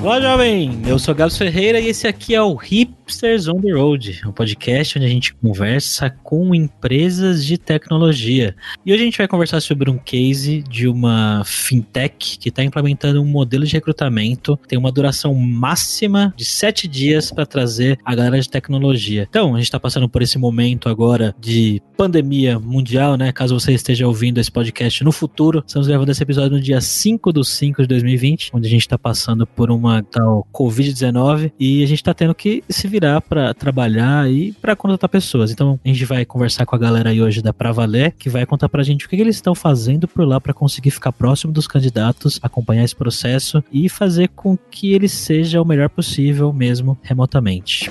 Olá, jovem! Eu sou Gabs Ferreira e esse aqui é o Hipsters on the Road, um podcast onde a gente conversa com empresas de tecnologia. E hoje a gente vai conversar sobre um case de uma fintech que está implementando um modelo de recrutamento, tem uma duração máxima de sete dias para trazer a galera de tecnologia. Então, a gente está passando por esse momento agora de pandemia mundial, né? Caso você esteja ouvindo esse podcast no futuro, estamos gravando esse episódio no dia 5 do 5 de 2020, onde a gente está passando por uma tal Covid-19 e a gente tá tendo que se virar para trabalhar e para contratar pessoas. Então a gente vai conversar com a galera aí hoje da Pra Valer, que vai contar pra gente o que, que eles estão fazendo por lá para conseguir ficar próximo dos candidatos, acompanhar esse processo e fazer com que ele seja o melhor possível mesmo remotamente.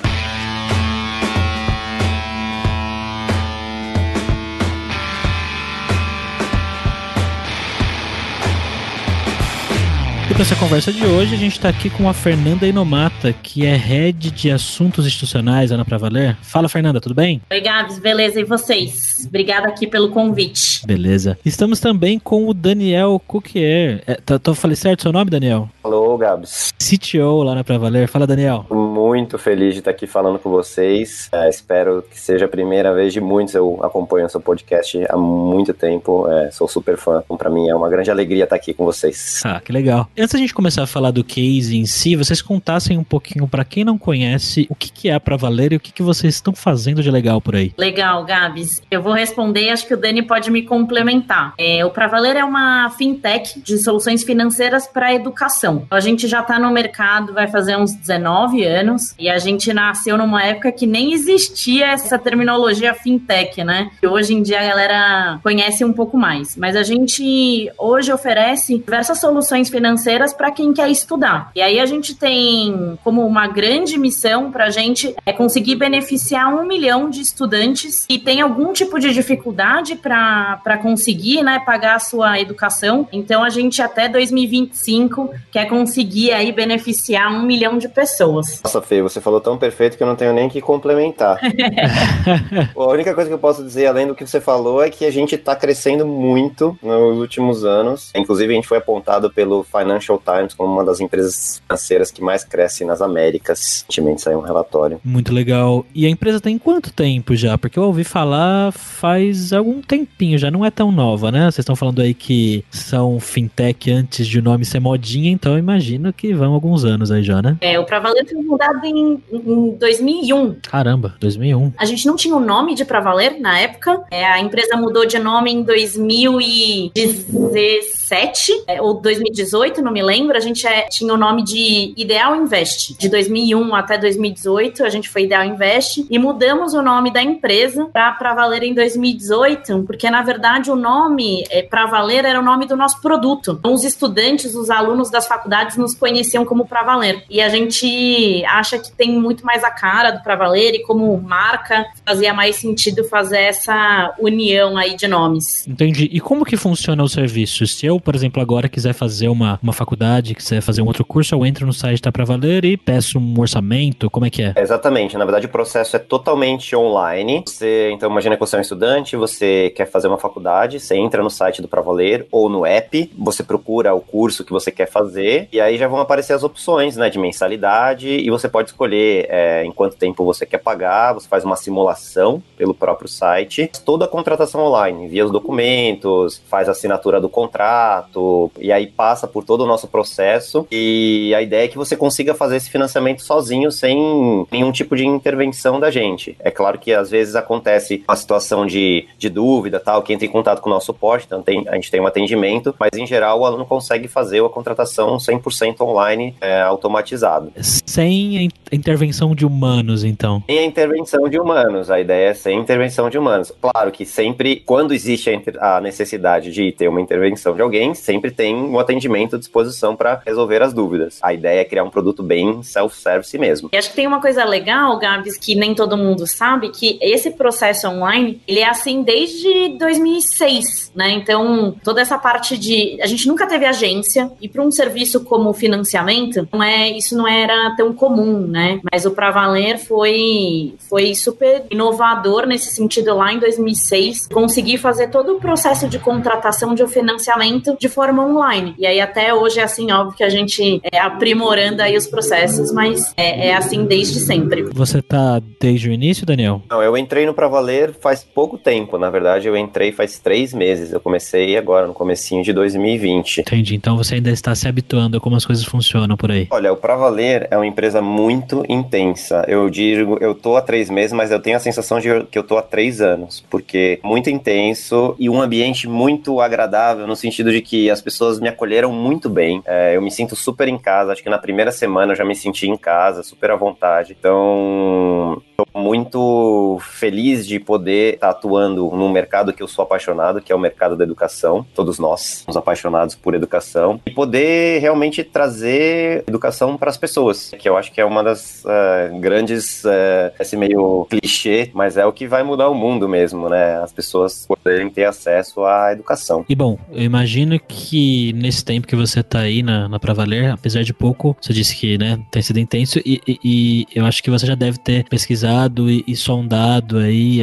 Para essa conversa de hoje, a gente está aqui com a Fernanda Inomata, que é Head de Assuntos Institucionais, Ana Pra Valer. Fala, Fernanda, tudo bem? Oi, Gabs, beleza? E vocês? Obrigada aqui pelo convite. Beleza. Estamos também com o Daniel Cookier. É, tá, tô, falei certo seu nome, Daniel? Alô, Gabs. CTO lá na Pra Valer. Fala, Daniel. Muito feliz de estar aqui falando com vocês. É, espero que seja a primeira vez de muitos. Eu acompanho o seu podcast há muito tempo. É, sou super fã. Então, para mim é uma grande alegria estar aqui com vocês. Ah, que legal antes da gente começar a falar do case em si, vocês contassem um pouquinho para quem não conhece o que, que é a Pra Valer e o que, que vocês estão fazendo de legal por aí. Legal, Gabs. Eu vou responder, acho que o Dani pode me complementar. É, o Pra Valer é uma fintech de soluções financeiras para educação. A gente já está no mercado, vai fazer uns 19 anos, e a gente nasceu numa época que nem existia essa terminologia fintech, né? Que hoje em dia a galera conhece um pouco mais. Mas a gente hoje oferece diversas soluções financeiras para quem quer estudar. E aí a gente tem como uma grande missão para a gente é conseguir beneficiar um milhão de estudantes que tem algum tipo de dificuldade para conseguir né, pagar a sua educação. Então a gente até 2025 quer conseguir aí beneficiar um milhão de pessoas. Nossa, Fê, você falou tão perfeito que eu não tenho nem que complementar. a única coisa que eu posso dizer, além do que você falou, é que a gente está crescendo muito nos últimos anos. Inclusive, a gente foi apontado pelo Financial Financial Times como uma das empresas financeiras que mais cresce nas Américas. Recentemente saiu um relatório. Muito legal. E a empresa tem quanto tempo já? Porque eu ouvi falar faz algum tempinho, já não é tão nova, né? Vocês estão falando aí que são fintech antes de o nome ser modinha, então eu imagino que vão alguns anos aí já, né? É, o Pravaler foi fundado em, em 2001. Caramba, 2001. A gente não tinha o nome de Pravaler na época. É, a empresa mudou de nome em 2017 é, ou 2018, não me lembro, a gente é, tinha o nome de Ideal Invest. De 2001 até 2018, a gente foi Ideal Invest e mudamos o nome da empresa para Valer em 2018, porque na verdade o nome é, Pra Valer era o nome do nosso produto. Então, os estudantes, os alunos das faculdades nos conheciam como Pra Valer. E a gente acha que tem muito mais a cara do Pra Valer e como marca fazia mais sentido fazer essa união aí de nomes. Entendi. E como que funciona o serviço? Se eu, por exemplo, agora quiser fazer uma, uma faculdade, quiser fazer um outro curso, eu entro no site Tá Pra Valer e peço um orçamento, como é que é? Exatamente, na verdade o processo é totalmente online. Você, então imagina que você é um estudante, você quer fazer uma faculdade, você entra no site do Pra Valer ou no app, você procura o curso que você quer fazer e aí já vão aparecer as opções, né, de mensalidade e você pode escolher é, em quanto tempo você quer pagar, você faz uma simulação pelo próprio site, toda a contratação online, envia os documentos, faz a assinatura do contrato e aí passa por todo o nosso processo e a ideia é que você consiga fazer esse financiamento sozinho, sem nenhum tipo de intervenção da gente. É claro que às vezes acontece uma situação de, de dúvida, tal, que entra em contato com o nosso suporte, então tem, a gente tem um atendimento, mas em geral o aluno consegue fazer a contratação 100% online é, automatizado. Sem a intervenção de humanos, então? Sem a intervenção de humanos, a ideia é sem intervenção de humanos. Claro que sempre, quando existe a necessidade de ter uma intervenção de alguém, alguém, sempre tem um atendimento à disposição para resolver as dúvidas. A ideia é criar um produto bem self-service mesmo. E acho que tem uma coisa legal, Gabs, que nem todo mundo sabe, que esse processo online, ele é assim desde 2006, né? Então, toda essa parte de a gente nunca teve agência e para um serviço como financiamento, não é, isso não era tão comum, né? Mas o Pra Valer foi foi super inovador nesse sentido lá em 2006, conseguir fazer todo o processo de contratação de um financiamento de forma online. E aí até hoje é assim, óbvio que a gente é aprimorando aí os processos, mas é, é assim desde sempre. Você tá desde o início, Daniel? Não, eu entrei no Pra Valer faz pouco tempo, na verdade eu entrei faz três meses, eu comecei agora no comecinho de 2020. Entendi, então você ainda está se habituando a como as coisas funcionam por aí. Olha, o Pra Valer é uma empresa muito intensa. Eu digo, eu tô há três meses, mas eu tenho a sensação de que eu tô há três anos, porque muito intenso e um ambiente muito agradável, no sentido de que as pessoas me acolheram muito bem. É, eu me sinto super em casa, acho que na primeira semana eu já me senti em casa, super à vontade. Então, Estou muito feliz de poder estar atuando num mercado que eu sou apaixonado, que é o mercado da educação. Todos nós somos apaixonados por educação. E poder realmente trazer educação para as pessoas, que eu acho que é uma das uh, grandes, uh, esse meio clichê, mas é o que vai mudar o mundo mesmo, né? As pessoas poderem ter acesso à educação. E bom, eu imagino que nesse tempo que você está aí na, na Pra Valer, apesar de pouco, você disse que né, tem sido intenso, e, e, e eu acho que você já deve ter pesquisado e, e sondado aí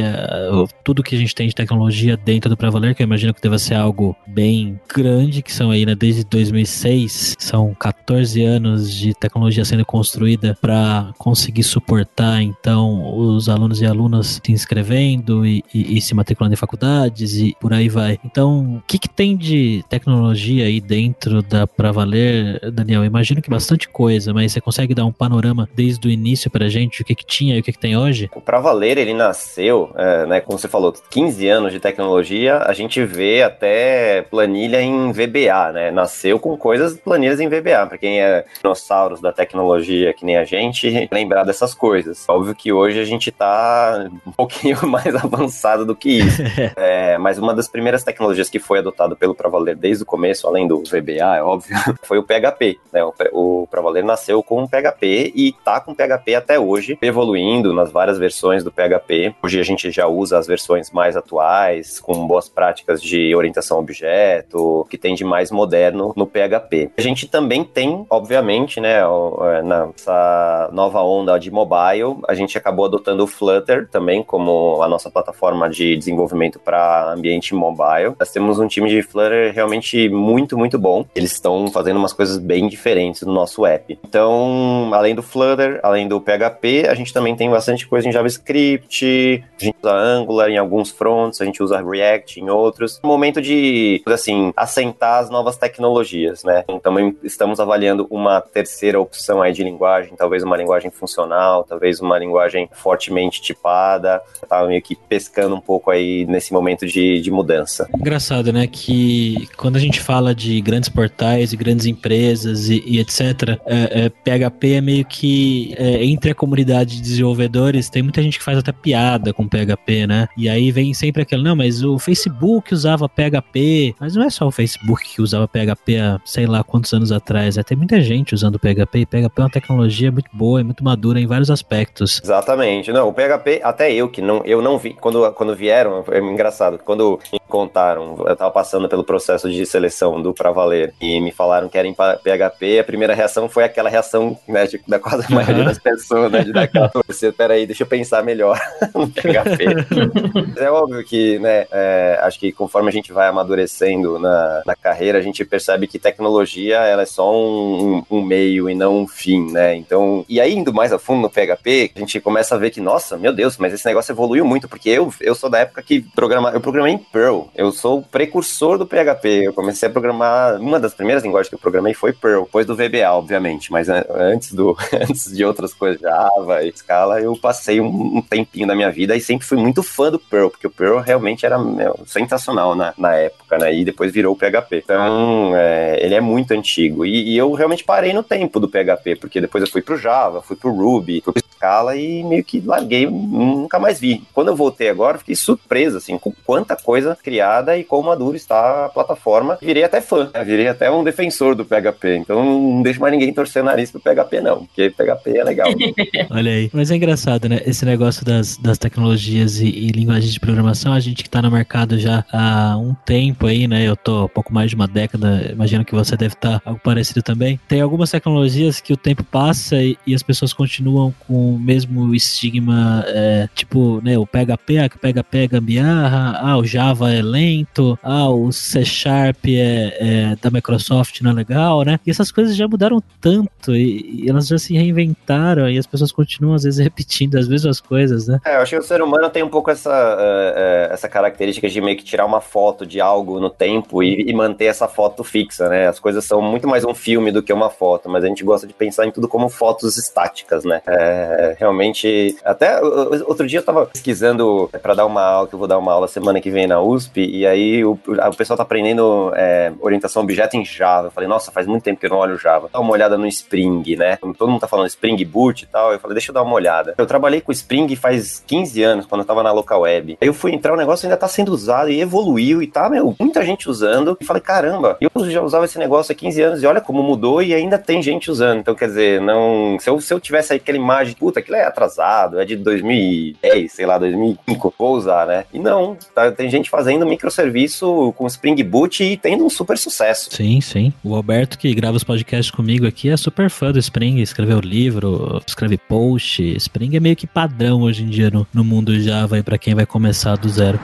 tudo que a gente tem de tecnologia dentro do Pra Valer, que eu imagino que deva ser algo bem grande, que são aí, né, desde 2006, são 14 anos de tecnologia sendo construída para conseguir suportar, então, os alunos e alunas se inscrevendo e, e, e, se matriculando em faculdades e por aí vai. Então, o que, que tem de tecnologia aí dentro da Pra Valer, Daniel? Eu imagino que bastante coisa, mas você consegue dar um panorama desde o início pra gente, o que, que tinha e o que, que tem hoje? O Pra Valer, ele nasceu, é, né, como você falou, 15 anos de tecnologia, a gente vê até planilha em VBA, né? Nasceu com coisas, planilhas em VBA, para quem é dinossauros da tecnologia, que nem a gente, lembrar dessas coisas. Óbvio que hoje a gente tá um pouquinho mais avançado do que isso. é, mas uma das primeiras tecnologias que foi adotada pelo Pra Valer desde o começo, além do VBA, é óbvio, foi o PHP. Né? O, o Pra Valer nasceu com o PHP e tá com o PHP até hoje, evoluindo nas várias versões do PHP. Hoje a gente já usa as versões mais atuais, com boas práticas de orientação a objeto, que tem de mais moderno no PHP. A gente também tem, obviamente, né, é, nessa nova onda de mobile, a gente acabou adotando o Flutter também como a nossa plataforma de desenvolvimento para ambiente mobile. Nós temos um time de Flutter realmente muito, muito bom. Eles estão fazendo umas coisas bem diferentes no nosso app. Então, além do Flutter, além do PHP, a gente também tem bastante bastante coisa em JavaScript, a gente usa Angular em alguns fronts, a gente usa React em outros. No momento de, assim, assentar as novas tecnologias, né? Então, estamos avaliando uma terceira opção aí de linguagem, talvez uma linguagem funcional, talvez uma linguagem fortemente tipada. Tá meio que pescando um pouco aí nesse momento de, de mudança. Engraçado, né? Que quando a gente fala de grandes portais e grandes empresas e, e etc., é, é, PHP é meio que é, entre a comunidade de desenvolvedores tem muita gente que faz até piada com PHP, né? E aí vem sempre aquele, não, mas o Facebook usava PHP, mas não é só o Facebook que usava PHP há sei lá quantos anos atrás, é, tem muita gente usando PHP, e PHP é uma tecnologia muito boa e muito madura em vários aspectos. Exatamente, não, o PHP, até eu que não, eu não vi, quando, quando vieram, é engraçado, quando me contaram, eu tava passando pelo processo de seleção do Pra Valer e me falaram que era em PHP, a primeira reação foi aquela reação, né, de, da quase a maioria das pessoas, né, de dar aquela torcida, peraí, deixa eu pensar melhor no PHP. é óbvio que, né, é, acho que conforme a gente vai amadurecendo na, na carreira, a gente percebe que tecnologia, ela é só um, um, meio e não um fim, né? Então, e aí indo mais a fundo no PHP, a gente começa a ver que, nossa, meu Deus, mas esse negócio evoluiu muito, porque eu, eu sou da época que programa, eu programei em Perl, eu sou o precursor do PHP, eu comecei a programar, uma das primeiras linguagens que eu programei foi Perl, depois do VBA, obviamente, mas antes do antes de outras coisas, Java e Scala, eu passei um, um, tempinho da minha vida e sempre fui muito fã do Perl, porque o Perl realmente era meu, sensacional na, na época, né? E depois virou o PHP. Então, é, ele é muito antigo. E, e, eu realmente parei no tempo do PHP, porque depois eu fui pro Java, fui pro Ruby, fui pro Scala e meio que larguei, nunca mais vi. Quando eu voltei agora, fiquei surpreso, assim, com quanta coisa criada e como maduro está a plataforma. Virei até fã, né? virei até um defensor do PHP. Então, não deixo mais ninguém torcer o nariz pro PHP, não, porque PHP é legal. Olha aí. Mas é engraçado, né? Esse negócio das, das tecnologias e, e linguagens de programação, a gente que tá no mercado já há um tempo aí, né? Eu tô pouco mais de uma década, imagino que você deve estar tá algo parecido também. Tem algumas tecnologias que o tempo passa e, e as pessoas continuam com o mesmo estigma, é, tipo, né? O PHP, ah, que PHP é gambiarra, ah, o Java é lento, ah, o C Sharp é, é da Microsoft não é legal, né? E essas coisas já mudaram tanto e, e elas já se reinventaram e as pessoas continuam às vezes repetindo as mesmas coisas, né? É, eu acho que o ser humano tem um pouco essa, uh, essa característica de meio que tirar uma foto de algo no tempo e, e, manter essa foto fixa, né? As coisas são muito mais um filme do que uma foto, mas a gente gosta de pensar em tudo como fotos estáticas, né? É, realmente, até outro dia eu tava pesquisando para dar uma aula, que eu vou dar uma aula semana que vem na USP, e aí o, o pessoal tá aprendendo é, orientação objeto em Java. Eu falei, nossa, faz muito tempo que eu não olho Java. Dá uma olhada no Spring, né? Todo mundo tá falando Spring Boot e tal. Eu falei, deixa eu dar uma olhada. Eu trabalhei com Spring faz 15 anos, quando eu tava na local web. Aí eu fui entrar, o negócio ainda tá sendo usado e evoluiu e tá, meu, muita gente usando. E falei, caramba, eu já usava esse negócio há 15 anos e olha como mudou e ainda tem gente usando. Então, quer dizer, não. Se eu, se eu tivesse aquela imagem, puta, aquilo é atrasado, é de 2010, sei lá, 2005, vou usar, né? E não, tá, tem gente fazendo microserviço com Spring Boot e tendo um super sucesso. Sim, sim. O Alberto, que grava os podcasts comigo aqui, é super fã do Spring, escreveu livro, escreve post. Spring é meio que padrão hoje em dia no, no mundo Java para quem vai começar do zero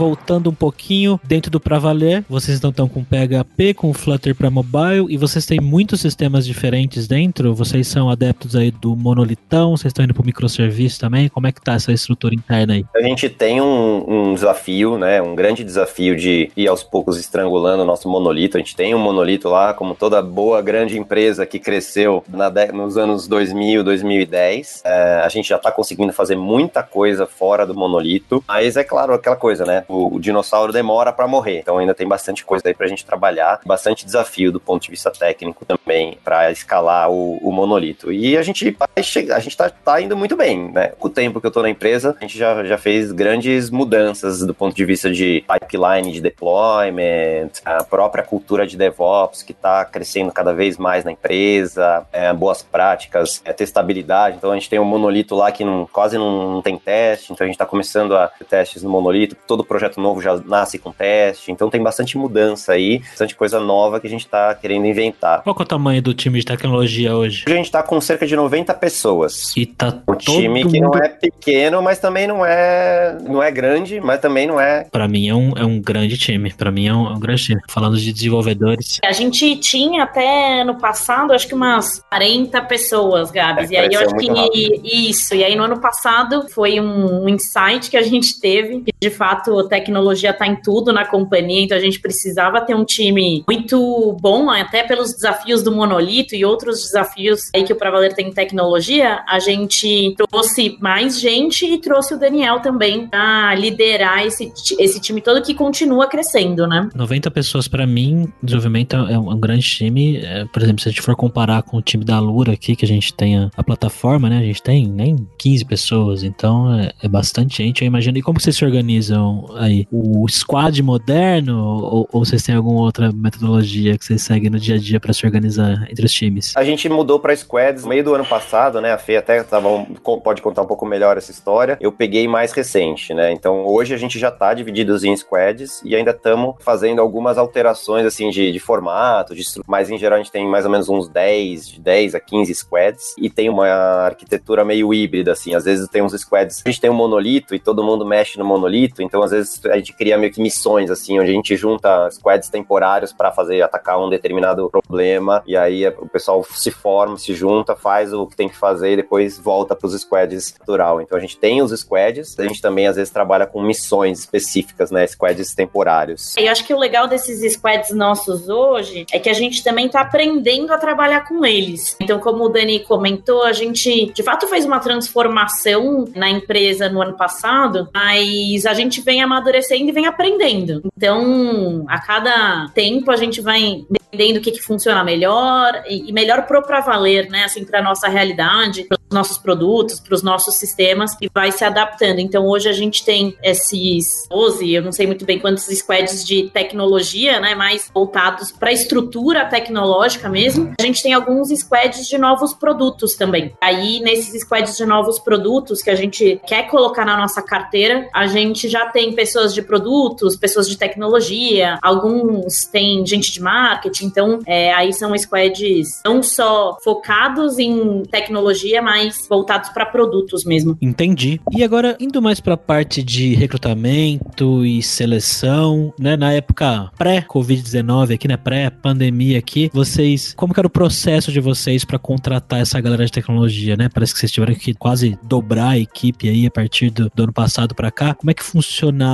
voltando um pouquinho dentro do Pra Valer, vocês não estão com PHP, com Flutter para mobile e vocês têm muitos sistemas diferentes dentro. Vocês são adeptos aí do monolitão, vocês estão indo pro microserviço também. Como é que tá essa estrutura interna aí? A gente tem um, um desafio, né? Um grande desafio de ir aos poucos estrangulando o nosso monolito. A gente tem um monolito lá, como toda boa grande empresa que cresceu nos anos 2000, 2010. É, a gente já está conseguindo fazer muita coisa fora do monolito. Mas é claro, aquela coisa, né? O, o dinossauro demora para morrer. Então ainda tem bastante coisa aí pra gente trabalhar, bastante desafio do ponto de vista técnico também para escalar o, o, monolito. E a gente vai chegar, a gente tá, tá, indo muito bem, né? Com o tempo que eu tô na empresa, a gente já, já fez grandes mudanças do ponto de vista de pipeline de deployment, a própria cultura de DevOps que tá crescendo cada vez mais na empresa, é, boas práticas, é, testabilidade. Então a gente tem um monolito lá que não, quase não tem teste, então a gente tá começando a testes no monolito, todo o projeto novo já nasce com teste, então tem bastante mudança aí, bastante coisa nova que a gente está querendo inventar. Qual é o tamanho do time de tecnologia hoje? Hoje a gente está com cerca de 90 pessoas. E tá um time que mundo... não é pequeno, mas também não é não é grande, mas também não é. Para mim é um, é um grande time. Para mim é um, é um, grande time. Falando de desenvolvedores. A gente tinha até no passado, acho que umas 40 pessoas, Gabs. É, e aí eu acho que rápido. isso. E aí no ano passado foi um, um insight que a gente teve, que de fato tecnologia está em tudo na companhia, então a gente precisava ter um time muito bom, até pelos desafios do monolito e outros desafios aí que o Pravaler tem em tecnologia. A gente trouxe mais gente e trouxe o Daniel também para liderar esse, esse time todo que continua crescendo, né? 90 pessoas para mim, desenvolvimento é um, é grande time. É, por exemplo, se a gente for comparar com o time da Lura aqui, que a gente tem a, a plataforma, né? A gente tem nem 15 pessoas, então é, é bastante gente. Eu imagino. E como vocês se organizam aí? O squad moderno ou, ou vocês têm alguma outra metodologia que vocês seguem no dia a dia para se organizar entre os times? A gente mudou para squads no meio do ano passado, né? A Fê até tava, pode contar um pouco melhor essa história. Eu peguei mais recente, né? Então hoje a gente já tá dividido em squads e ainda estamos fazendo algumas alterações assim de, de formato, de mas em geral a gente tem mais ou menos uns 10, de 10 a 15 squads e tem uma arquitetura meio híbrida assim. Às vezes tem uns squads, a gente tem um monolito e todo mundo mexe no monolito, então às vezes vezes a gente cria meio que missões, assim, onde a gente junta squads temporários para fazer atacar um determinado problema, e aí o pessoal se forma, se junta, faz o que tem que fazer e depois volta para os squads natural. Então a gente tem os squads, a gente também às vezes trabalha com missões específicas, né? Squads temporários. Eu acho que o legal desses squads nossos hoje é que a gente também está aprendendo a trabalhar com eles. Então, como o Dani comentou, a gente de fato fez uma transformação na empresa no ano passado, mas a gente vem amadurecendo e vem aprendendo. Então, a cada tempo a gente vai entendendo o que, que funciona melhor e, melhor pro para valer, né? Assim, para nossa realidade, para os nossos produtos, para os nossos sistemas e vai se adaptando. Então, hoje a gente tem esses 12, eu não sei muito bem quantos squads de tecnologia, né? Mais voltados para estrutura tecnológica mesmo. A gente tem alguns squads de novos produtos também. Aí, nesses squads de novos produtos que a gente quer colocar na nossa carteira, a gente já tem pessoas de produtos, pessoas de tecnologia, alguns tem gente de marketing, então é, aí são squads não só focados em tecnologia, mas voltados para produtos mesmo. Entendi. E agora, indo mais para a parte de recrutamento e seleção, né, na época pré-Covid-19 aqui, né, pré-pandemia aqui, vocês, como que era o processo de vocês para contratar essa galera de tecnologia, né? Parece que vocês tiveram que quase dobrar a equipe aí a partir do, do ano passado para cá. Como é que funcionava,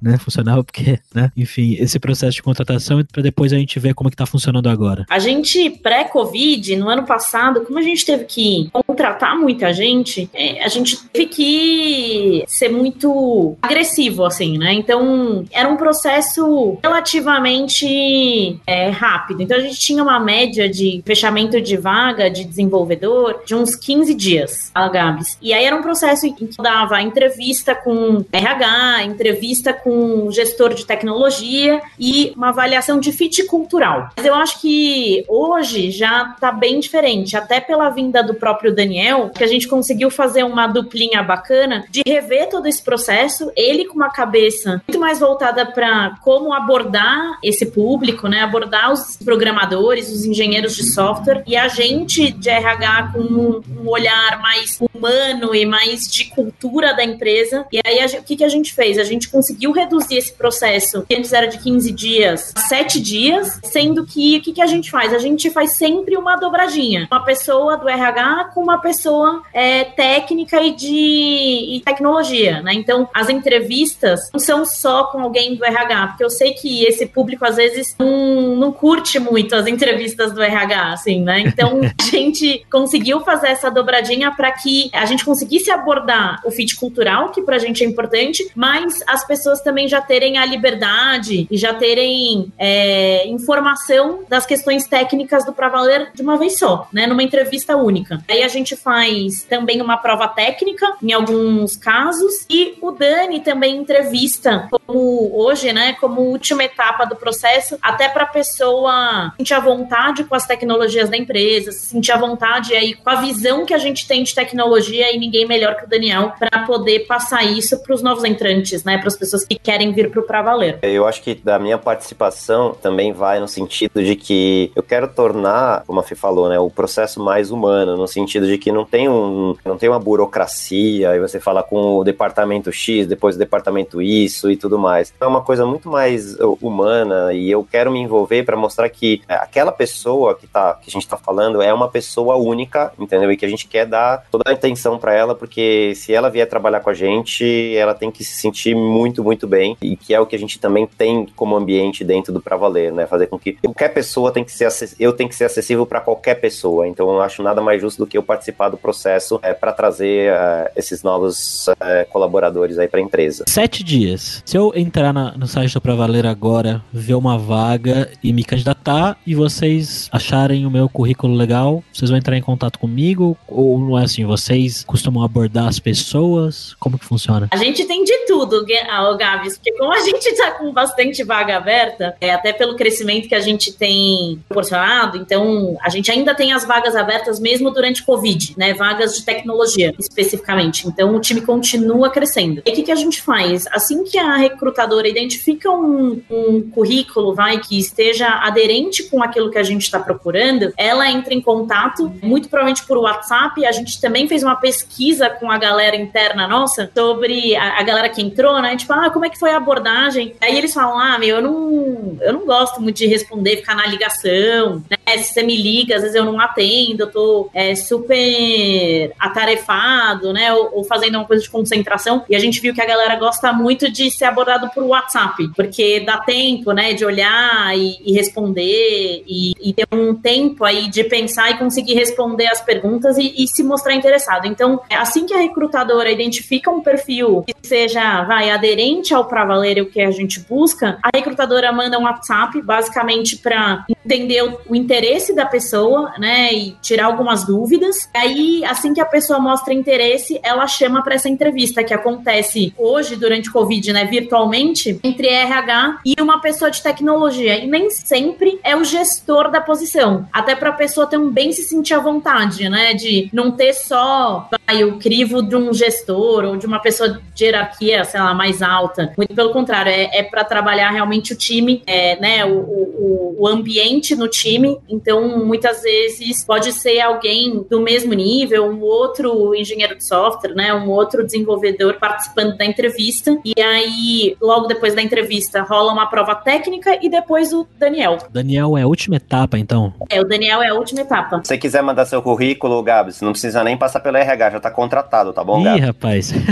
né? Funcionava porque, né? Enfim, esse processo de contratação para depois a gente ver como é que tá funcionando agora. A gente pré-Covid, no ano passado, como a gente teve que contratar muita gente, é, a gente teve que ser muito agressivo, assim, né? Então, era um processo relativamente é, rápido. Então, a gente tinha uma média de fechamento de vaga de desenvolvedor de uns 15 dias, a Gabs. E aí era um processo em que dava entrevista com RH, entrevista com gestor de tecnologia e uma avaliação de fit cultural. Mas eu acho que hoje já está bem diferente, até pela vinda do próprio Daniel, que a gente conseguiu fazer uma duplinha bacana de rever todo esse processo, ele com uma cabeça muito mais voltada para como abordar esse público, né? Abordar os programadores, os engenheiros de software e a gente de RH com um, um olhar mais humano e mais de cultura da empresa. E aí a, o que, que a gente fez? A gente conseguiu reduzir esse processo, que antes era de 15 dias, 7 dias, sendo que o que, que a gente faz? A gente faz sempre uma dobradinha. Uma pessoa do RH com uma pessoa é, técnica e de e tecnologia, né? Então, as entrevistas não são só com alguém do RH, porque eu sei que esse público às vezes não, não curte muito as entrevistas do RH, assim, né? Então, a gente conseguiu fazer essa dobradinha para que a gente conseguisse abordar o fit cultural, que pra gente é importante, mas as pessoas também já terem a liberdade e já terem é, informação das questões técnicas do Pra Valer de uma vez só, né? Numa entrevista única. Aí a gente faz também uma prova técnica, em alguns casos, e o Dani também entrevista como hoje, né? Como última etapa do processo, até pra pessoa sentir a vontade com as tecnologias da empresa, sentir a vontade aí com a visão que a gente tem de tecnologia e ninguém melhor que o Daniel para poder passar isso para os novos entrantes, né? Para as pessoas que querem vir para o Pra Valer. Eu acho que da minha participação também vai no sentido de que eu quero tornar, como a Fê falou, né, o processo mais humano, no sentido de que não tem, um, não tem uma burocracia e você fala com o departamento X, depois o departamento isso e tudo mais. É uma coisa muito mais uh, humana e eu quero me envolver para mostrar que é, aquela pessoa que, tá, que a gente está falando é uma pessoa única, entendeu? E que a gente quer dar toda a atenção para ela, porque se ela vier trabalhar com a gente, ela tem que se sentir muito, muito bem e que é o que a gente também tem como ambiente dentro do Pra Valer, né? Fazer com que qualquer pessoa tem que ser eu tenho que ser acessível para qualquer pessoa. Então eu acho nada mais justo do que eu participar do processo é, para trazer é, esses novos é, colaboradores aí para a empresa. Sete dias. Se eu entrar na, no site do Pra Valer agora, ver uma vaga e me candidatar e vocês acharem o meu currículo legal, vocês vão entrar em contato comigo ou não é assim? Vocês costumam abordar as pessoas? Como que funciona? A gente tem de tudo, ah, Gabs, porque como a gente tá com bastante vaga aberta, é, até pelo crescimento que a gente tem proporcionado, então a gente ainda tem as vagas abertas mesmo durante Covid. Né? Vagas de tecnologia, especificamente. Então, o time continua crescendo. E o que, que a gente faz? Assim que a recrutadora identifica um, um currículo, vai, que esteja aderente com aquilo que a gente está procurando, ela entra em contato, muito provavelmente por WhatsApp. A gente também fez uma pesquisa com a galera interna nossa sobre a, a galera que entrou, né? Tipo, ah, como é que foi a abordagem? Aí eles falam, ah, meu, eu não, eu não gosto muito de responder, ficar na ligação, né? Se você me liga, às vezes eu não atendo, eu tô é, super atarefado, né? Ou, ou, fazendo uma coisa de concentração. E a gente viu que a galera gosta muito de ser abordado por WhatsApp, porque dá tempo, né, de olhar e, e responder e, e, ter um tempo aí de pensar e conseguir responder as perguntas e, e se mostrar interessado. Então, assim que a recrutadora identifica um perfil que seja, vai, aderente ao para valer o que a gente busca, a recrutadora manda um WhatsApp, basicamente para entender o, o interesse da pessoa, né, e tirar algumas dúvidas. Aí, assim que a pessoa mostra interesse, ela chama para essa entrevista que acontece hoje durante o Covid, né, virtualmente, entre RH e uma pessoa de tecnologia. E nem sempre é o gestor da posição. Até para a pessoa também se sentir à vontade, né, de não ter só vai, o crivo de um gestor ou de uma pessoa de hierarquia, sei lá, mais alta. Muito pelo contrário, é, é para trabalhar realmente o time, é, né, o, o, o ambiente no time. Então, muitas vezes pode ser alguém do mesmo nível, um outro engenheiro de software, né, um outro desenvolvedor participando da entrevista. E aí, logo depois da entrevista, rola uma prova técnica e depois o Daniel. Daniel é a última etapa, então? É, o Daniel é a última etapa. Se você quiser mandar seu currículo, Gabs, não precisa nem passar pelo RH, já tá contratado, tá bom, Gabs? Ih, rapaz.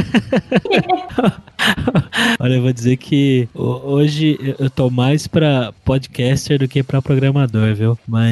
Olha, eu vou dizer que hoje eu tô mais pra podcaster do que pra programador, viu? Mas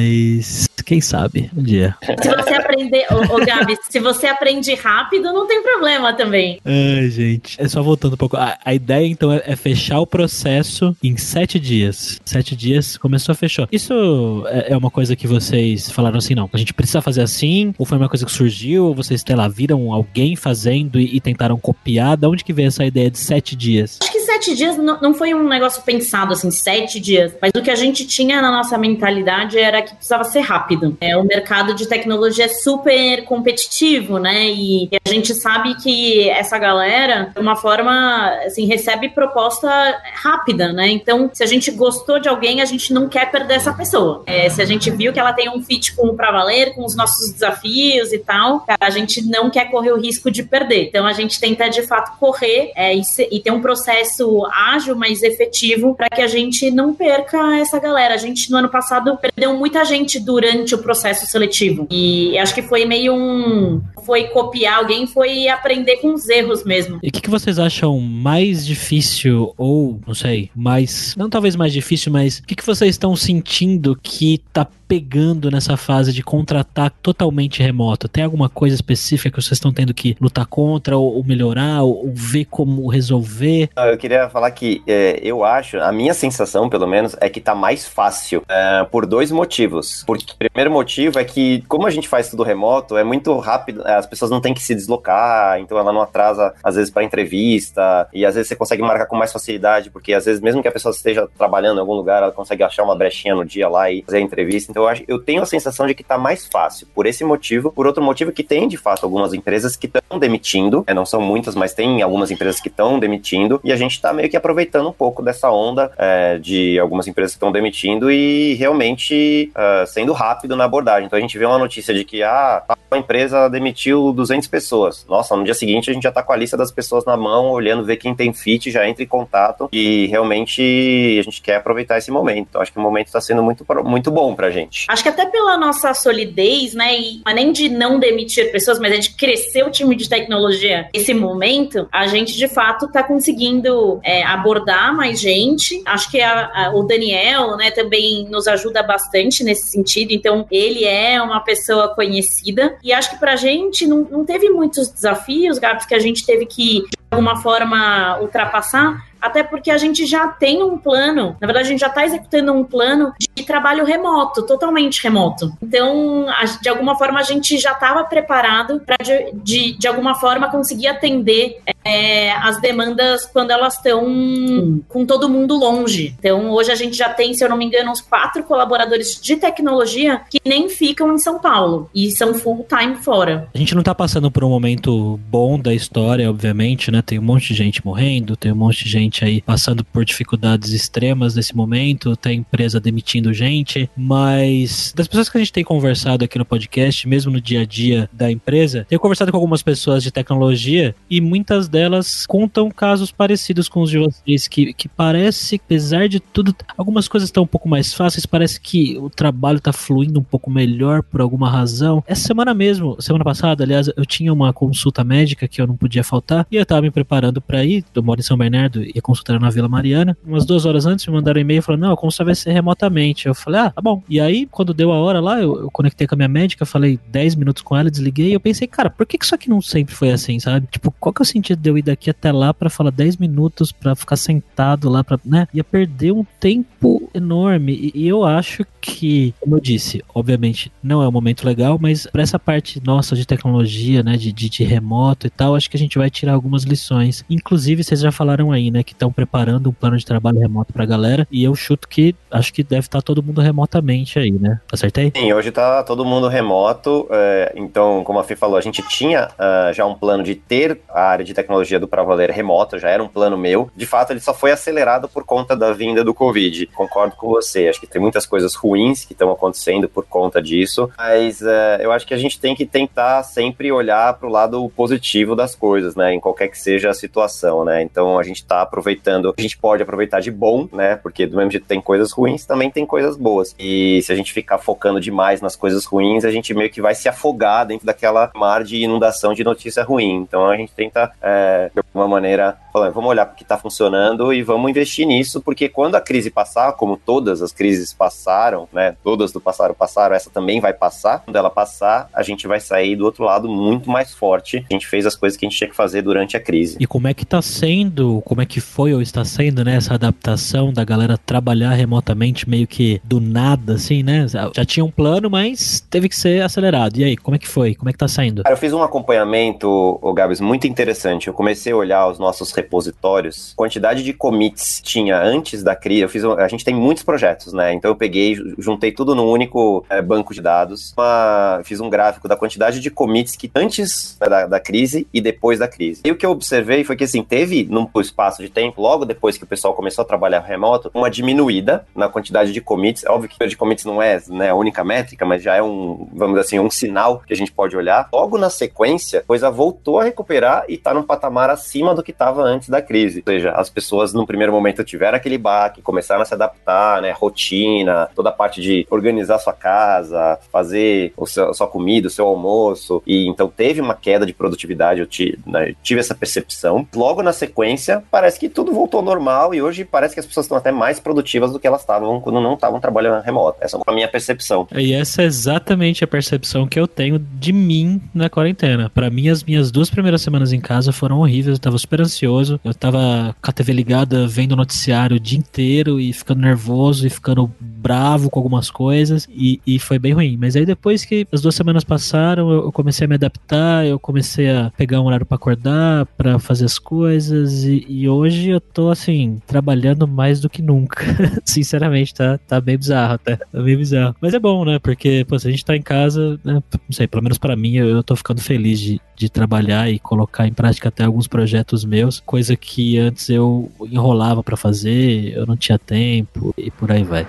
quem sabe um dia. Se você aprender, ô, ô Gabi, se você aprende rápido, não tem problema também. Ai, gente. É só voltando um pouco. A, a ideia, então, é, é, fechar o processo em sete dias. Sete dias começou, fechou. Isso é, é, uma coisa que vocês falaram assim, não, a gente precisa fazer assim? Ou foi uma coisa que surgiu? Ou vocês, sei lá, viram alguém fazendo e, e tentaram copiar? Da onde que veio essa ideia de sete dias? Sete dias não, não foi um negócio pensado, assim, sete dias. Mas o que a gente tinha na nossa mentalidade era que precisava ser rápido. É, o mercado de tecnologia é super competitivo, né? E a gente sabe que essa galera, de uma forma, assim, recebe proposta rápida, né? Então, se a gente gostou de alguém, a gente não quer perder essa pessoa. É, se a gente viu que ela tem um fit com o pra valer, com os nossos desafios e tal, a gente não quer correr o risco de perder. Então, a gente tenta, de fato, correr é, e, se, e ter um processo ágil, mas efetivo, para que a gente não perca essa galera. A gente, no ano passado, perdeu muita gente durante o processo seletivo. E acho que foi meio um. Foi copiar alguém, foi aprender com os erros mesmo. E o que, que, vocês acham mais difícil, ou, não sei, mais. Não talvez mais difícil, mas o que, que vocês estão sentindo que tá pegando nessa fase de contratar totalmente remoto? Tem alguma coisa específica que vocês estão tendo que lutar contra, ou, ou melhorar, ou, ou, ver como resolver? Eu queria falar que é, eu acho, a minha sensação, pelo menos, é que tá mais fácil é, por dois motivos. Porque o primeiro motivo é que, como a gente faz tudo remoto, é muito rápido, é, as pessoas não têm que se deslocar, então ela não atrasa, às vezes, para entrevista, e às vezes você consegue marcar com mais facilidade, porque às vezes, mesmo que a pessoa esteja trabalhando em algum lugar, ela consegue achar uma brechinha no dia lá e fazer a entrevista. Então, eu, acho, eu tenho a sensação de que tá mais fácil por esse motivo. Por outro motivo, que tem de fato algumas empresas que estão demitindo, é, não são muitas, mas tem algumas empresas que estão demitindo, e a gente tá meio que aproveitando um pouco dessa onda é, de algumas empresas que estão demitindo e realmente uh, sendo rápido na abordagem. Então a gente vê uma notícia de que ah, a empresa demitiu 200 pessoas. Nossa, no dia seguinte a gente já tá com a lista das pessoas na mão, olhando, ver quem tem fit, já entra em contato e realmente a gente quer aproveitar esse momento. Então, acho que o momento está sendo muito, muito bom pra gente gente. Acho que até pela nossa solidez, né? E nem de não demitir pessoas, mas é de crescer o time de tecnologia nesse momento, a gente de fato está conseguindo é, abordar mais gente. Acho que a, a, o Daniel, né, também nos ajuda bastante nesse sentido. Então, ele é uma pessoa conhecida. E acho que pra gente não, não teve muitos desafios, Gabs, que a gente teve que, de alguma forma, ultrapassar até porque a gente já tem um plano, na verdade, a gente já está executando um plano de trabalho remoto, totalmente remoto. Então, de alguma forma, a gente já estava preparado para, de, de, de, alguma forma, conseguir atender é, as demandas quando elas estão com todo mundo longe. Então, hoje a gente já tem, se eu não me engano, uns quatro colaboradores de tecnologia que nem ficam em São Paulo e são full time fora. A gente não tá passando por um momento bom da história, obviamente, né? Tem um monte de gente morrendo, tem um monte de gente aí passando por dificuldades extremas nesse momento, tem empresa demitindo gente, mas das pessoas que a gente tem conversado aqui no podcast, mesmo no dia a dia da empresa, tenho conversado com algumas pessoas de tecnologia e muitas delas contam casos parecidos com os de vocês, que, que parece, apesar de tudo, algumas coisas estão um pouco mais fáceis, parece que o trabalho tá fluindo um pouco melhor por alguma razão. Essa semana mesmo, semana passada, aliás, eu tinha uma consulta médica que eu não podia faltar e eu tava me preparando para ir, eu moro em São Bernardo e a consulta era na Vila Mariana. Umas duas horas antes me mandaram um e-mail falando, não, a consulta vai ser remotamente. Eu falei, ah, tá bom. E aí, quando deu a hora lá, eu, eu conectei com a minha médica, falei 10 minutos com ela, desliguei e eu pensei, cara, por que, que isso aqui não sempre foi assim, sabe? Tipo, qual que é o sentido de eu ir daqui até lá para falar 10 minutos, para ficar sentado lá, pra, né? Ia perder um tempo enorme. E, eu acho que, como eu disse, obviamente não é um momento legal, mas para essa parte nossa de tecnologia, né, de, de, de, remoto e tal, acho que a gente vai tirar algumas lições. Inclusive, vocês já falaram aí, né, que estão preparando um plano de trabalho remoto pra galera, e eu chuto que acho que deve estar tá todo mundo remotamente aí, né? Acertei? Sim, hoje tá todo mundo remoto, é, então, como a Fih falou, a gente tinha uh, já um plano de ter a área de tecnologia do Pra Valer remota, já era um plano meu. De fato, ele só foi acelerado por conta da vinda do Covid. Concordo com você, acho que tem muitas coisas ruins que estão acontecendo por conta disso, mas uh, eu acho que a gente tem que tentar sempre olhar para o lado positivo das coisas, né? Em qualquer que seja a situação, né? Então a gente está aproveitando, a gente pode aproveitar de bom, né? Porque do mesmo jeito tem coisas ruins, também tem coisas boas. E se a gente ficar focando demais nas coisas ruins, a gente meio que vai se afogar dentro daquela mar de inundação de notícia ruim. Então a gente tenta, é, de alguma maneira, falar, vamos olhar o que está funcionando e vamos investir nisso, porque quando a crise passar, como todas as crises passaram, né? Todas do passado passaram, essa também vai passar. Quando ela passar, a gente vai sair do outro lado muito mais forte. A gente fez as coisas que a gente tinha que fazer durante a crise. E como é que tá sendo, como é que foi ou está sendo, né, essa adaptação da galera trabalhar remotamente meio que do nada, assim, né? Já tinha um plano, mas teve que ser acelerado. E aí, como é que foi? Como é que tá saindo? Cara, eu fiz um acompanhamento, o Gabs, muito interessante. Eu comecei a olhar os nossos repositórios, quantidade de commits tinha antes da crise. Eu fiz, a gente tem muitos projetos, né? Então eu peguei, juntei tudo num único é, banco de dados, uma, fiz um gráfico da quantidade de commits que antes da, da, crise e depois da crise. E o que eu observei foi que, assim, teve num espaço de tempo, logo depois que o pessoal começou a trabalhar remoto, uma diminuída na quantidade de commits. Óbvio que o de commits não é né, a única métrica, mas já é um, vamos assim, um sinal que a gente pode olhar. Logo na sequência, a coisa voltou a recuperar e está num patamar acima do que estava antes da crise. Ou seja, as pessoas no primeiro momento tiveram aquele baque, começaram a se adaptar, né, rotina, toda a parte de organizar sua casa, fazer o seu, a sua comida, o seu almoço, e então teve uma queda de produtividade, eu, ti, né, eu tive essa percepção. Logo na sequência, parece que tudo voltou ao normal e hoje parece que as pessoas estão até mais produtivas do que elas estavam quando não estavam trabalhando remoto. Essa é a minha percepção. E essa é exatamente a percepção que eu tenho de mim na quarentena. Para mim, as minhas duas primeiras semanas em casa foram horríveis, tava super ansioso, eu tava com a TV ligada, vendo o noticiário o dia inteiro e ficando nervoso e ficando bravo com algumas coisas e, e foi bem ruim. Mas aí depois que as duas semanas passaram, eu comecei a me adaptar, eu comecei a pegar um horário para acordar, para fazer as coisas e, e, hoje eu tô assim, trabalhando mais do que nunca. Sinceramente, tá, tá bem bizarro, tá, tá bem bizarro. Mas é bom, né? Porque, pô, se a gente tá em casa, né, não sei, pelo menos para mim, eu, eu tô ficando feliz de, de trabalhar e colocar em prática até alguns projetos meus, coisa que antes eu enrolava para fazer, eu não tinha tempo e por aí vai.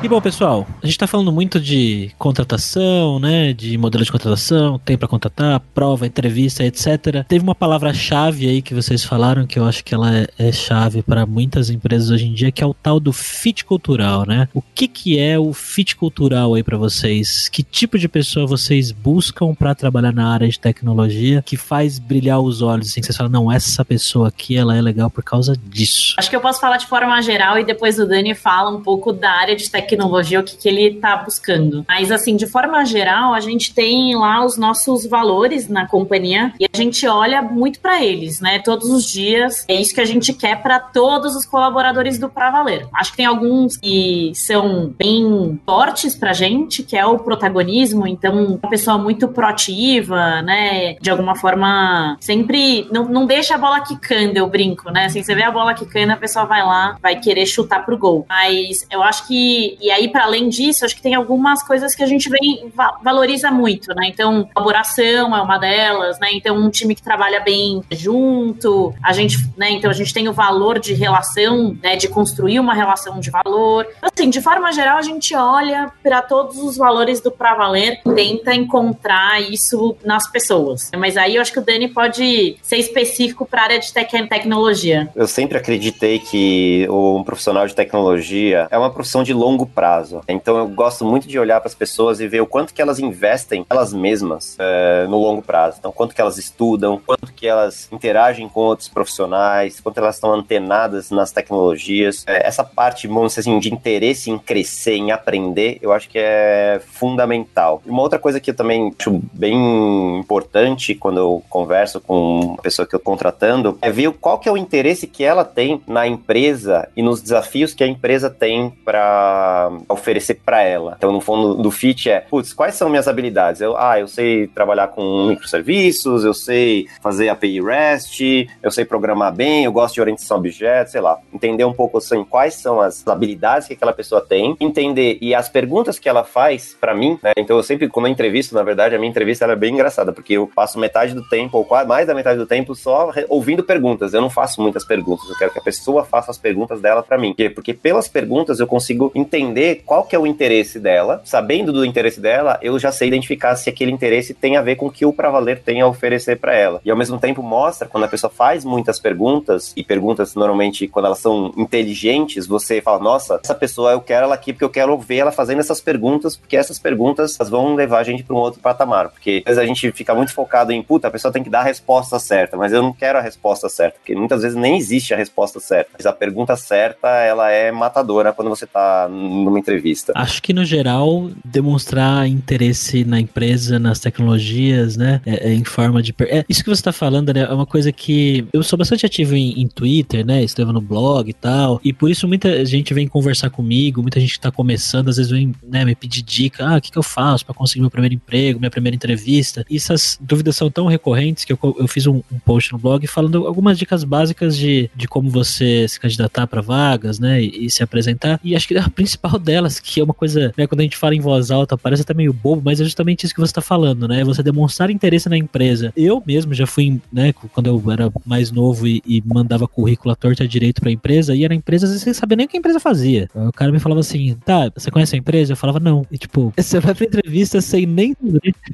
E bom, pessoal, a gente está falando muito de contratação, né? De modelo de contratação, tem para contratar, prova, entrevista, etc. Teve uma palavra-chave aí que vocês falaram que eu acho que ela é, é chave para muitas empresas hoje em dia, que é o tal do fit cultural, né? O que que é o fit cultural aí para vocês? Que tipo de pessoa vocês buscam para trabalhar na área de tecnologia que faz brilhar os olhos, assim, que vocês falam, não, essa pessoa aqui, ela é legal por causa disso? Acho que eu posso falar de forma geral e depois o Dani fala um pouco da área de tecnologia tecnologia, o que, que ele está buscando. Mas, assim, de forma geral, a gente tem lá os nossos valores na companhia e a gente olha muito para eles, né? Todos os dias. É isso que a gente quer para todos os colaboradores do Pra Valer. Acho que tem alguns que são bem fortes pra gente, que é o protagonismo. Então, uma pessoa muito proativa, né? De alguma forma, sempre não, não deixa a bola quicando, eu brinco, né? Assim, você vê a bola quicando, a pessoa vai lá, vai querer chutar pro gol. Mas eu acho que, e aí, para além disso, acho que tem algumas coisas que a gente vem, valoriza muito, né? Então, colaboração é uma delas, né? Então, um time que trabalha bem junto, a gente, né? Então, a gente tem o valor de relação, né? De construir uma relação de valor. Assim, de forma geral, a gente olha para todos os valores do pra valer, tenta encontrar isso nas pessoas. Mas aí eu acho que o Dani pode ser específico para a área de tec tecnologia. Eu sempre acreditei que um profissional de tecnologia é uma profissão de longo prazo. Então eu gosto muito de olhar para as pessoas e ver o quanto que elas investem elas mesmas é, no longo prazo. Então quanto que elas estudam, quanto que elas interagem com outros profissionais, quanto elas estão antenadas nas tecnologias. É, essa parte, vamos dizer assim, de interesse em crescer, em aprender, eu acho que é fundamental. Uma outra coisa que eu também acho bem importante quando eu converso com uma pessoa que eu tô contratando é ver qual que é o interesse que ela tem na empresa e nos desafios que a empresa tem para oferecer para ela. Então, no fundo do fit é, putz, quais são minhas habilidades? Eu, ah, eu sei trabalhar com microserviços, eu sei fazer API REST, eu sei programar bem, eu gosto de orientação a objetos, sei lá. Entender um pouco assim, quais são as habilidades que aquela pessoa tem, entender e as perguntas que ela faz para mim, né? Então, eu sempre, quando eu entrevisto, na verdade, a minha entrevista é bem engraçada, porque eu passo metade do tempo, ou quase mais da metade do tempo, só ouvindo perguntas. Eu não faço muitas perguntas, eu quero que a pessoa faça as perguntas dela para mim. Porque pelas perguntas eu consigo entender qual que é o interesse dela. Sabendo do interesse dela, eu já sei identificar se aquele interesse tem a ver com o que o Pra Valer tem a oferecer para ela. E ao mesmo tempo mostra, quando a pessoa faz muitas perguntas, e perguntas normalmente quando elas são inteligentes, você fala, nossa, essa pessoa eu quero ela aqui porque eu quero ver ela fazendo essas perguntas, porque essas perguntas vão levar a gente para um outro patamar. Porque às vezes a gente fica muito focado em, puta, a pessoa tem que dar a resposta certa, mas eu não quero a resposta certa, porque muitas vezes nem existe a resposta certa. Mas a pergunta certa, ela é matadora quando você tá numa entrevista. Acho que no geral, demonstrar interesse na empresa, nas tecnologias, né, é, é em forma de... É, isso que você tá falando, né, é uma coisa que eu sou bastante ativo em, em Twitter, né, escrevo no blog e tal, e por isso muita gente vem conversar comigo, muita gente que tá começando, às vezes vem, né, me pedir dica, ah, o que que eu faço para conseguir meu primeiro emprego, minha primeira entrevista, e essas dúvidas são tão recorrentes que eu, eu fiz um, um, post no blog falando algumas dicas básicas de, de como você se candidatar para vagas, né, e, e, se apresentar. E acho que a principal delas, que é uma coisa, né, quando a gente fala em voz alta, parece até meio bobo, mas é justamente isso que você está falando, né, você demonstrar interesse na empresa. Eu mesmo já fui, né, quando eu era mais novo e, e mandava currículo à torta direito para a empresa, ia na empresa sem saber nem o que a empresa fazia. O cara me falava assim, tá, você conhece a empresa? Eu falava, não. E tipo, você vai pra entrevista sem nem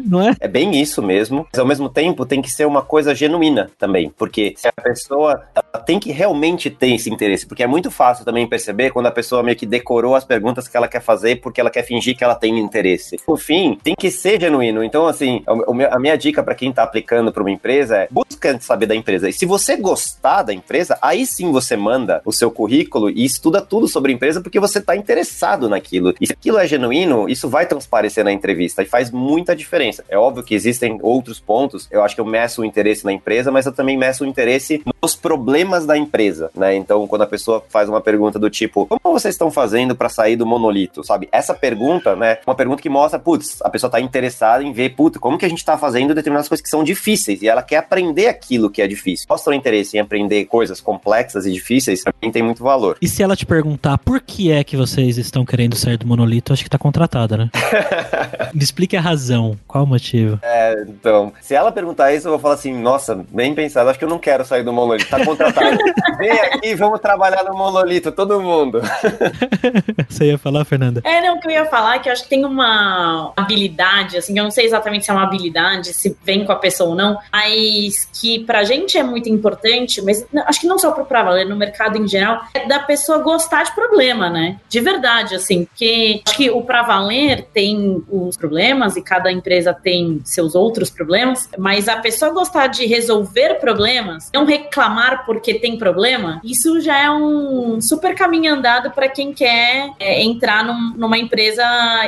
não é? É bem isso mesmo, mas ao mesmo tempo tem que ser uma coisa genuína também, porque se a pessoa tem que realmente ter esse interesse, porque é muito fácil também perceber quando a pessoa meio que decorou as perguntas que ela quer fazer porque ela quer fingir que ela tem interesse. No fim, tem que ser genuíno. Então, assim, a minha dica para quem tá aplicando para uma empresa é busca saber da empresa. E se você gostar da empresa, aí sim você manda o seu currículo e estuda tudo sobre a empresa porque você tá interessado naquilo. E se aquilo é genuíno, isso vai transparecer na entrevista e faz muita diferença. É óbvio que existem outros pontos. Eu acho que eu meço o interesse na empresa, mas eu também meço o interesse nos problemas da empresa, né? Então, quando a pessoa faz uma pergunta do tipo, como vocês estão fazendo para sair do monolito, sabe? Essa pergunta, né? Uma pergunta que mostra, putz, a pessoa tá interessada em ver, puta, como que a gente tá fazendo determinadas coisas que são difíceis e ela quer aprender aquilo que é difícil. Mostra o interesse em aprender coisas complexas e difíceis, pra mim tem muito valor. E se ela te perguntar por que é que vocês estão querendo sair do monolito, acho que tá contratada, né? Me explique a razão. Qual o motivo? É, então, se ela perguntar isso, eu vou falar assim, nossa, bem pensado, acho que eu não quero sair do monolito, tá contratado. Vem aqui, vamos trabalhar no monolito, todo mundo. Você ia falar, Fernanda? É, não, o que eu ia falar é que eu acho que tem uma habilidade, assim, eu não sei exatamente se é uma habilidade, se vem com a pessoa ou não, mas que pra gente é muito importante, mas acho que não só pro Pravaler, no mercado em geral, é da pessoa gostar de problema, né? De verdade, assim, porque acho que o Pravaler tem os problemas e cada empresa tem seus outros problemas, mas a pessoa gostar de resolver problemas, não reclamar porque tem problema, isso já é um super caminho andado para quem quer é, entrar num, numa empresa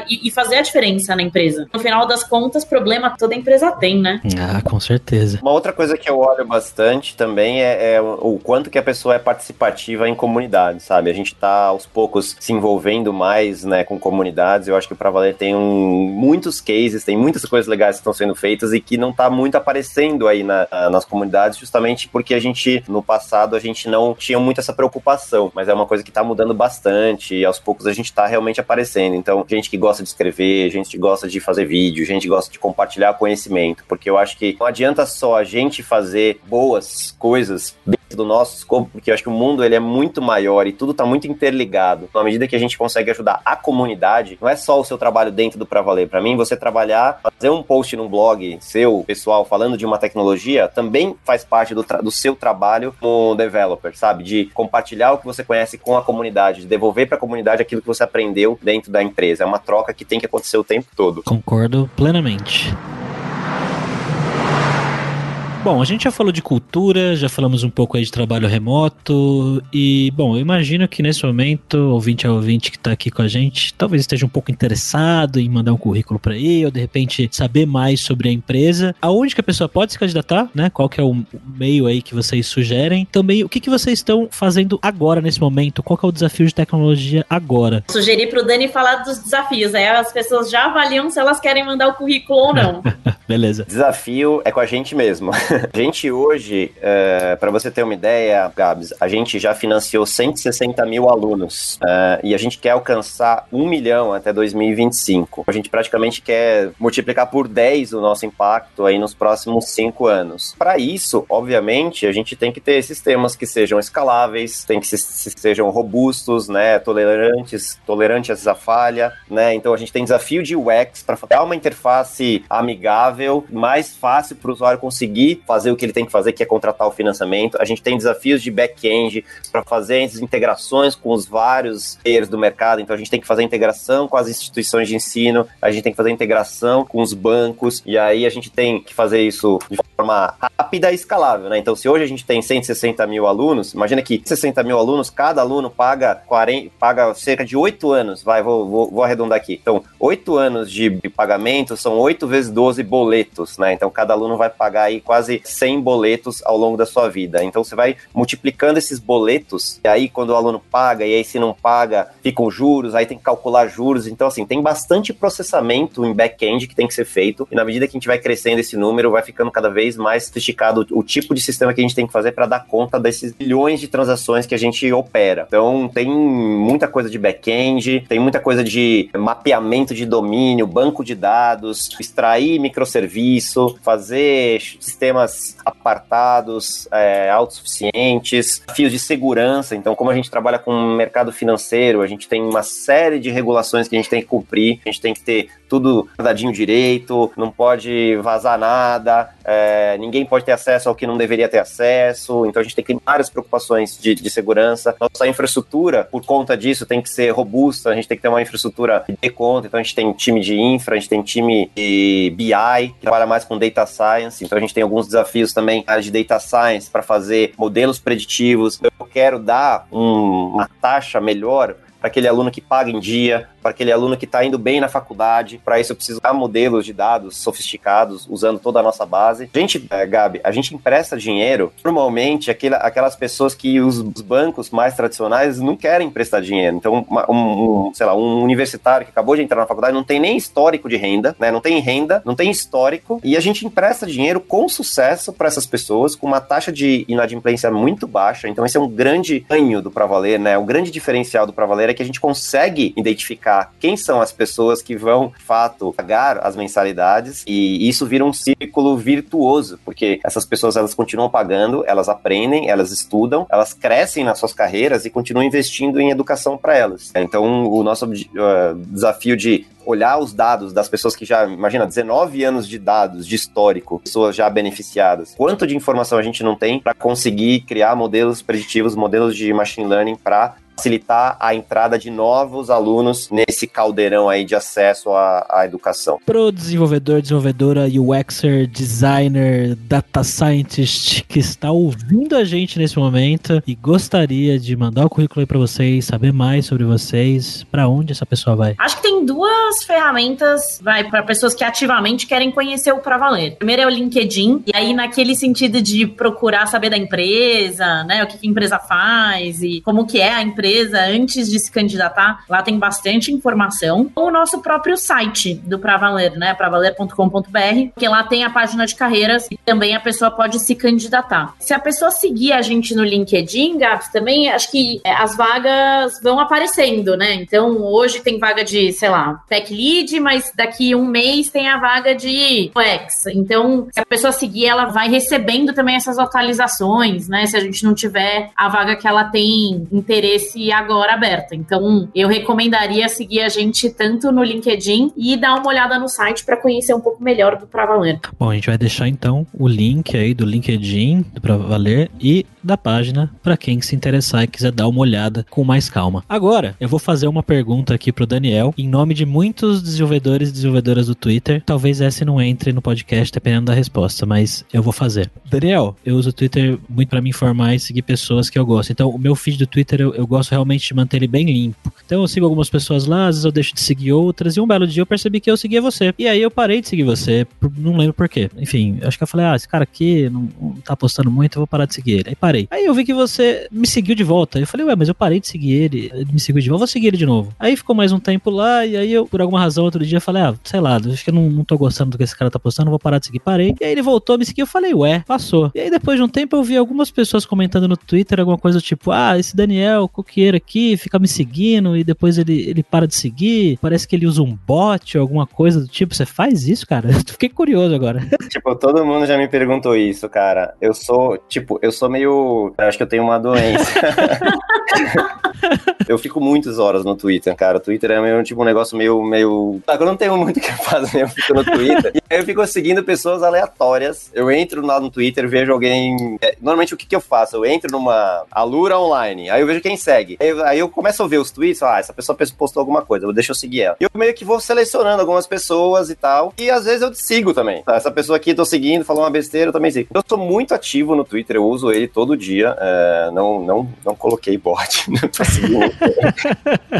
e, e, fazer a diferença na empresa. No final das contas, problema toda empresa tem, né? Ah, com certeza. Uma outra coisa que eu olho bastante também é, é o quanto que a pessoa é participativa em comunidade, sabe? A gente tá aos poucos se envolvendo mais, né, com comunidades. Eu acho que o Pra Valer tem um, muitos cases, tem muitas coisas legais que estão sendo feitas e que não tá muito aparecendo aí na, nas comunidades, justamente porque a gente, no passado, a gente não tinha muito essa preocupação, mas é uma coisa que tá mudando bastante e aos poucos a gente tá realmente aparecendo. Então, gente que gosta de escrever, gente que gosta de fazer vídeo, gente que gosta de compartilhar conhecimento, porque eu acho que não adianta só a gente fazer boas coisas do nosso escopo, porque eu acho que o mundo ele é muito maior e tudo está muito interligado. Na medida que a gente consegue ajudar a comunidade, não é só o seu trabalho dentro do Pra Valer. Para mim, você trabalhar, fazer um post num blog seu, pessoal, falando de uma tecnologia, também faz parte do, do seu trabalho como developer, sabe? De compartilhar o que você conhece com a comunidade, de devolver para a comunidade aquilo que você aprendeu dentro da empresa. É uma troca que tem que acontecer o tempo todo. Concordo plenamente. Bom, a gente já falou de cultura, já falamos um pouco aí de trabalho remoto e, bom, eu imagino que nesse momento, ouvinte a ouvinte que está aqui com a gente, talvez esteja um pouco interessado em mandar um currículo para aí ou de repente saber mais sobre a empresa. Aonde que a pessoa pode se candidatar, né? Qual que é o meio aí que vocês sugerem? Também, o que que vocês estão fazendo agora nesse momento? Qual que é o desafio de tecnologia agora? Sugeri para o Dani falar dos desafios, aí as pessoas já avaliam se elas querem mandar o currículo ou não. Beleza. Desafio é com a gente mesmo. A gente hoje, é, para você ter uma ideia, Gabs, a gente já financiou 160 mil alunos é, e a gente quer alcançar um milhão até 2025. A gente praticamente quer multiplicar por 10 o nosso impacto aí nos próximos cinco anos. Para isso, obviamente, a gente tem que ter sistemas que sejam escaláveis, tem que se, se sejam robustos, né, tolerantes, tolerantes à falha, né? Então a gente tem desafio de UX para dar uma interface amigável, mais fácil para o usuário conseguir fazer o que ele tem que fazer, que é contratar o financiamento. A gente tem desafios de back-end para fazer as integrações com os vários players do mercado. Então a gente tem que fazer integração com as instituições de ensino, a gente tem que fazer integração com os bancos, e aí a gente tem que fazer isso de forma rápida e escalável, né? Então, se hoje a gente tem 160 mil alunos, imagina que 60 mil alunos, cada aluno paga 40, paga cerca de 8 anos, vai, vou, vou, vou arredondar aqui. Então, 8 anos de pagamento são 8 vezes 12 boletos, né? Então, cada aluno vai pagar aí quase 100 boletos ao longo da sua vida. Então você vai multiplicando esses boletos, e aí quando o aluno paga, e aí se não paga, ficam juros, aí tem que calcular juros. Então, assim, tem bastante processamento em back-end que tem que ser feito, e na medida que a gente vai crescendo esse número, vai ficando cada vez mais sofisticado o tipo de sistema que a gente tem que fazer para dar conta desses milhões de transações que a gente opera. Então, tem muita coisa de back-end, tem muita coisa de mapeamento de domínio, banco de dados, extrair microserviço, fazer sistemas sistemas apartados, é, autossuficientes, fios de segurança. Então, como a gente trabalha com o mercado financeiro, a gente tem uma série de regulações que a gente tem que cumprir, a gente tem que ter tudo dadinho direito, não pode vazar nada, é, ninguém pode ter acesso ao que não deveria ter acesso, então a gente tem que ter várias preocupações de, de, segurança. Nossa infraestrutura, por conta disso, tem que ser robusta, a gente tem que ter uma infraestrutura de conta, então a gente tem time de infra, a gente tem time de BI, que trabalha mais com data science, então a gente tem alguns desafios também na área de data science para fazer modelos preditivos. Eu quero dar um, uma taxa melhor para aquele aluno que paga em dia, para aquele aluno que está indo bem na faculdade. Para isso, eu preciso dar modelos de dados sofisticados, usando toda a nossa base. A gente, é, Gabi, a gente empresta dinheiro, normalmente, aquela, aquelas pessoas que os, os, bancos mais tradicionais não querem emprestar dinheiro. Então, uma, um, um, sei lá, um universitário que acabou de entrar na faculdade não tem nem histórico de renda, né? Não tem renda, não tem histórico, e a gente empresta dinheiro com sucesso para essas pessoas, com uma taxa de inadimplência muito baixa. Então, esse é um grande ganho do Pravaler, né? O grande diferencial do Pravaler é que a gente consegue identificar quem são as pessoas que vão, de fato, pagar as mensalidades e isso vira um círculo virtuoso, porque essas pessoas elas continuam pagando, elas aprendem, elas estudam, elas crescem nas suas carreiras e continuam investindo em educação para elas. Então, o nosso uh, desafio de olhar os dados das pessoas que já, imagina, 19 anos de dados, de histórico, pessoas já beneficiadas. Quanto de informação a gente não tem para conseguir criar modelos preditivos, modelos de machine learning para facilitar a entrada de novos alunos nesse caldeirão aí de acesso à, à educação. Pro desenvolvedor, desenvolvedora, UXer, designer, data scientist que está ouvindo a gente nesse momento e gostaria de mandar o currículo aí para vocês, saber mais sobre vocês, para onde essa pessoa vai? Acho que tem duas ferramentas, vai, para pessoas que ativamente querem conhecer o Pra Valer. Primeiro é o LinkedIn, e aí naquele sentido de procurar saber da empresa, né, o que, que a empresa faz e como que é a empresa antes de se candidatar, lá tem bastante informação. Ou o nosso próprio site do Pra Valer, né, pravaler.com.br, que lá tem a página de carreiras e também a pessoa pode se candidatar. Se a pessoa seguir a gente no LinkedIn, Gabs, também acho que é, as vagas vão aparecendo, né? Então, hoje tem vaga de, sei lá, tech lead, mas daqui um mês tem a vaga de UX. Então, se a pessoa seguir, ela vai recebendo também essas atualizações, né? Se a gente não tiver a vaga que ela tem interesse agora aberta. Então, eu recomendaria seguir a gente tanto no LinkedIn e dar uma olhada no site para conhecer um pouco melhor do Pra Valer. Bom, a gente vai deixar então o link aí do LinkedIn do Pra Valer e da página para quem se interessar e quiser dar uma olhada com mais calma. Agora, eu vou fazer uma pergunta aqui pro Daniel, em nome de muitos desenvolvedores e desenvolvedoras do Twitter. Talvez essa não entre no podcast, dependendo da resposta, mas eu vou fazer. Daniel, eu uso o Twitter muito para me informar e seguir pessoas que eu gosto. Então, o meu feed do Twitter, eu, eu gosto realmente manter ele bem limpo. Então, eu sigo algumas pessoas lá, às vezes eu deixo de seguir outras, e um belo dia eu percebi que eu seguia você. E aí eu parei de seguir você, não lembro por quê. Enfim, acho que eu falei, ah, esse cara aqui não, não tá postando muito, eu vou parar de seguir ele. Aí parei. Aí eu vi que você me seguiu de volta. Eu falei, ué, mas eu parei de seguir ele, ele me seguiu de volta, vou seguir ele de novo. Aí ficou mais um tempo lá, e aí eu, por alguma razão, outro dia, falei, ah, sei lá, acho que eu não, não tô gostando do que esse cara tá postando, vou parar de seguir. Parei. E aí ele voltou, me seguiu, eu falei, ué, passou. E aí depois de um tempo eu vi algumas pessoas comentando no Twitter alguma coisa tipo, ah, esse Daniel Aqui fica me seguindo e depois ele, ele para de seguir. Parece que ele usa um bot ou alguma coisa do tipo. Você faz isso, cara? Eu fiquei curioso agora. Tipo, todo mundo já me perguntou isso, cara. Eu sou, tipo, eu sou meio. Eu acho que eu tenho uma doença. eu fico muitas horas no Twitter, cara. O Twitter é meio, tipo um negócio meio. meio... Ah, eu não tenho muito o que fazer, eu fico no Twitter. e aí eu fico seguindo pessoas aleatórias. Eu entro lá no Twitter, vejo alguém. É, normalmente o que, que eu faço? Eu entro numa Alura online, aí eu vejo quem segue. Aí, aí eu começo a ver os tweets, ah, essa pessoa postou alguma coisa, deixa eu seguir ela. E eu meio que vou selecionando algumas pessoas e tal. E às vezes eu sigo também. Tá? Essa pessoa aqui tô seguindo, falou uma besteira, eu também sigo. Eu sou muito ativo no Twitter, eu uso ele todo dia. É, não, não, não coloquei bot seguir.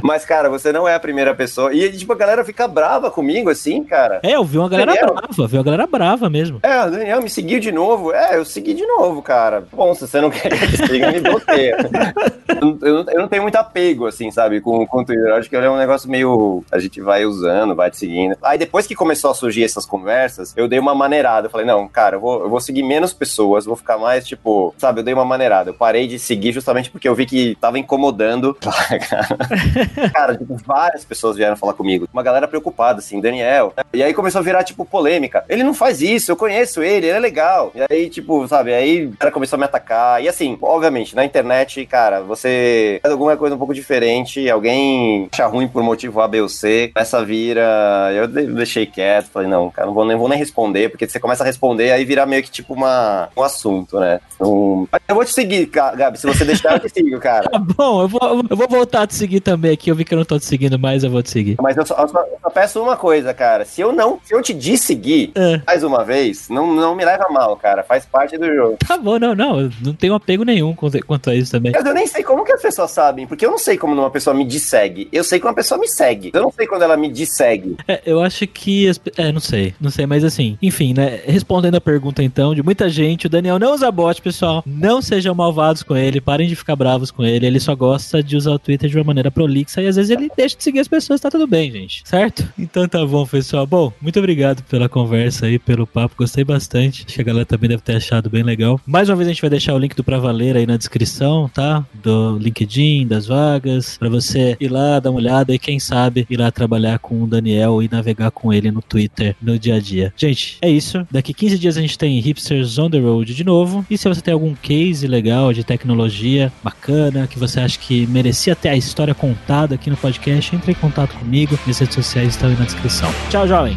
Mas, cara, você não é a primeira pessoa. E, tipo, a galera fica brava comigo, assim, cara. É, eu vi uma galera Daniel, brava, vi uma galera brava mesmo. É, o Daniel me seguiu de novo. É, eu segui de novo, cara. Bom, se você não quer que eu siga, me bloqueia. eu, eu, eu, não tenho muito apego, assim, sabe, com, com o Twitter. Eu acho que é um negócio meio. A gente vai usando, vai te seguindo. Aí depois que começou a surgir essas conversas, eu dei uma maneirada. Eu falei, não, cara, eu vou, eu vou seguir menos pessoas, vou ficar mais, tipo, sabe, eu dei uma maneirada. Eu parei de seguir justamente porque eu vi que tava incomodando. cara, tipo, várias pessoas vieram falar comigo. Uma galera preocupada, assim, Daniel. E aí começou a virar, tipo, polêmica. Ele não faz isso, eu conheço ele, ele é legal. E aí, tipo, sabe, aí o cara começou a me atacar. E assim, obviamente, na internet, cara, você faz alguma coisa um pouco diferente, alguém acha ruim por motivo A, B ou C, essa vira. Eu deixei quieto, falei, não, cara, não vou nem, vou nem responder, porque você começa a responder, aí vira meio que tipo uma, um assunto, né? Um... Eu vou te seguir, Gabi, se você deixar, eu te sigo, cara. Tá bom, eu vou, eu vou voltar a te seguir também aqui. Eu vi que eu não tô te seguindo mais, eu vou te seguir. Mas eu só, eu só, eu só peço uma coisa, cara. Se eu não, se eu te desseguir é. mais uma vez, não, não me leva mal, cara. Faz parte do jogo. Tá bom, não, não. Não tenho apego nenhum quanto a isso também. Mas eu nem sei como que as pessoas sabem, porque eu não sei como uma pessoa me dessegue. Eu sei que uma pessoa me segue. Eu não sei quando ela me dessegue. É, eu acho que. É, não sei. Não sei, mas assim, enfim, né? Respondendo a pergunta então de muita gente, o Daniel não usa bot, pessoal. Não sejam malvados com ele, parem de ficar bravos com ele. Ele só gosta de usar o Twitter de uma maneira prolixa e às vezes ele deixa de seguir as pessoas, tá tudo bem, gente. Certo? Então tá bom, pessoal. Bom, muito obrigado pela conversa aí, pelo papo. Gostei bastante. Acho que a galera também deve ter achado bem legal. Mais uma vez a gente vai deixar o link do Pra Valer aí na descrição, tá? Do LinkedIn, das vagas, para você ir lá, dar uma olhada e quem sabe ir lá trabalhar com o Daniel e navegar com ele no Twitter no dia a dia. Gente, é isso. Daqui 15 dias a gente tem Hipsters on the Road de novo. E se você tem algum case legal de tecnologia bacana que você acha que merecia ter a história contada aqui no podcast, entre em contato comigo. Minhas redes sociais estão aí na descrição. Tchau, jovem!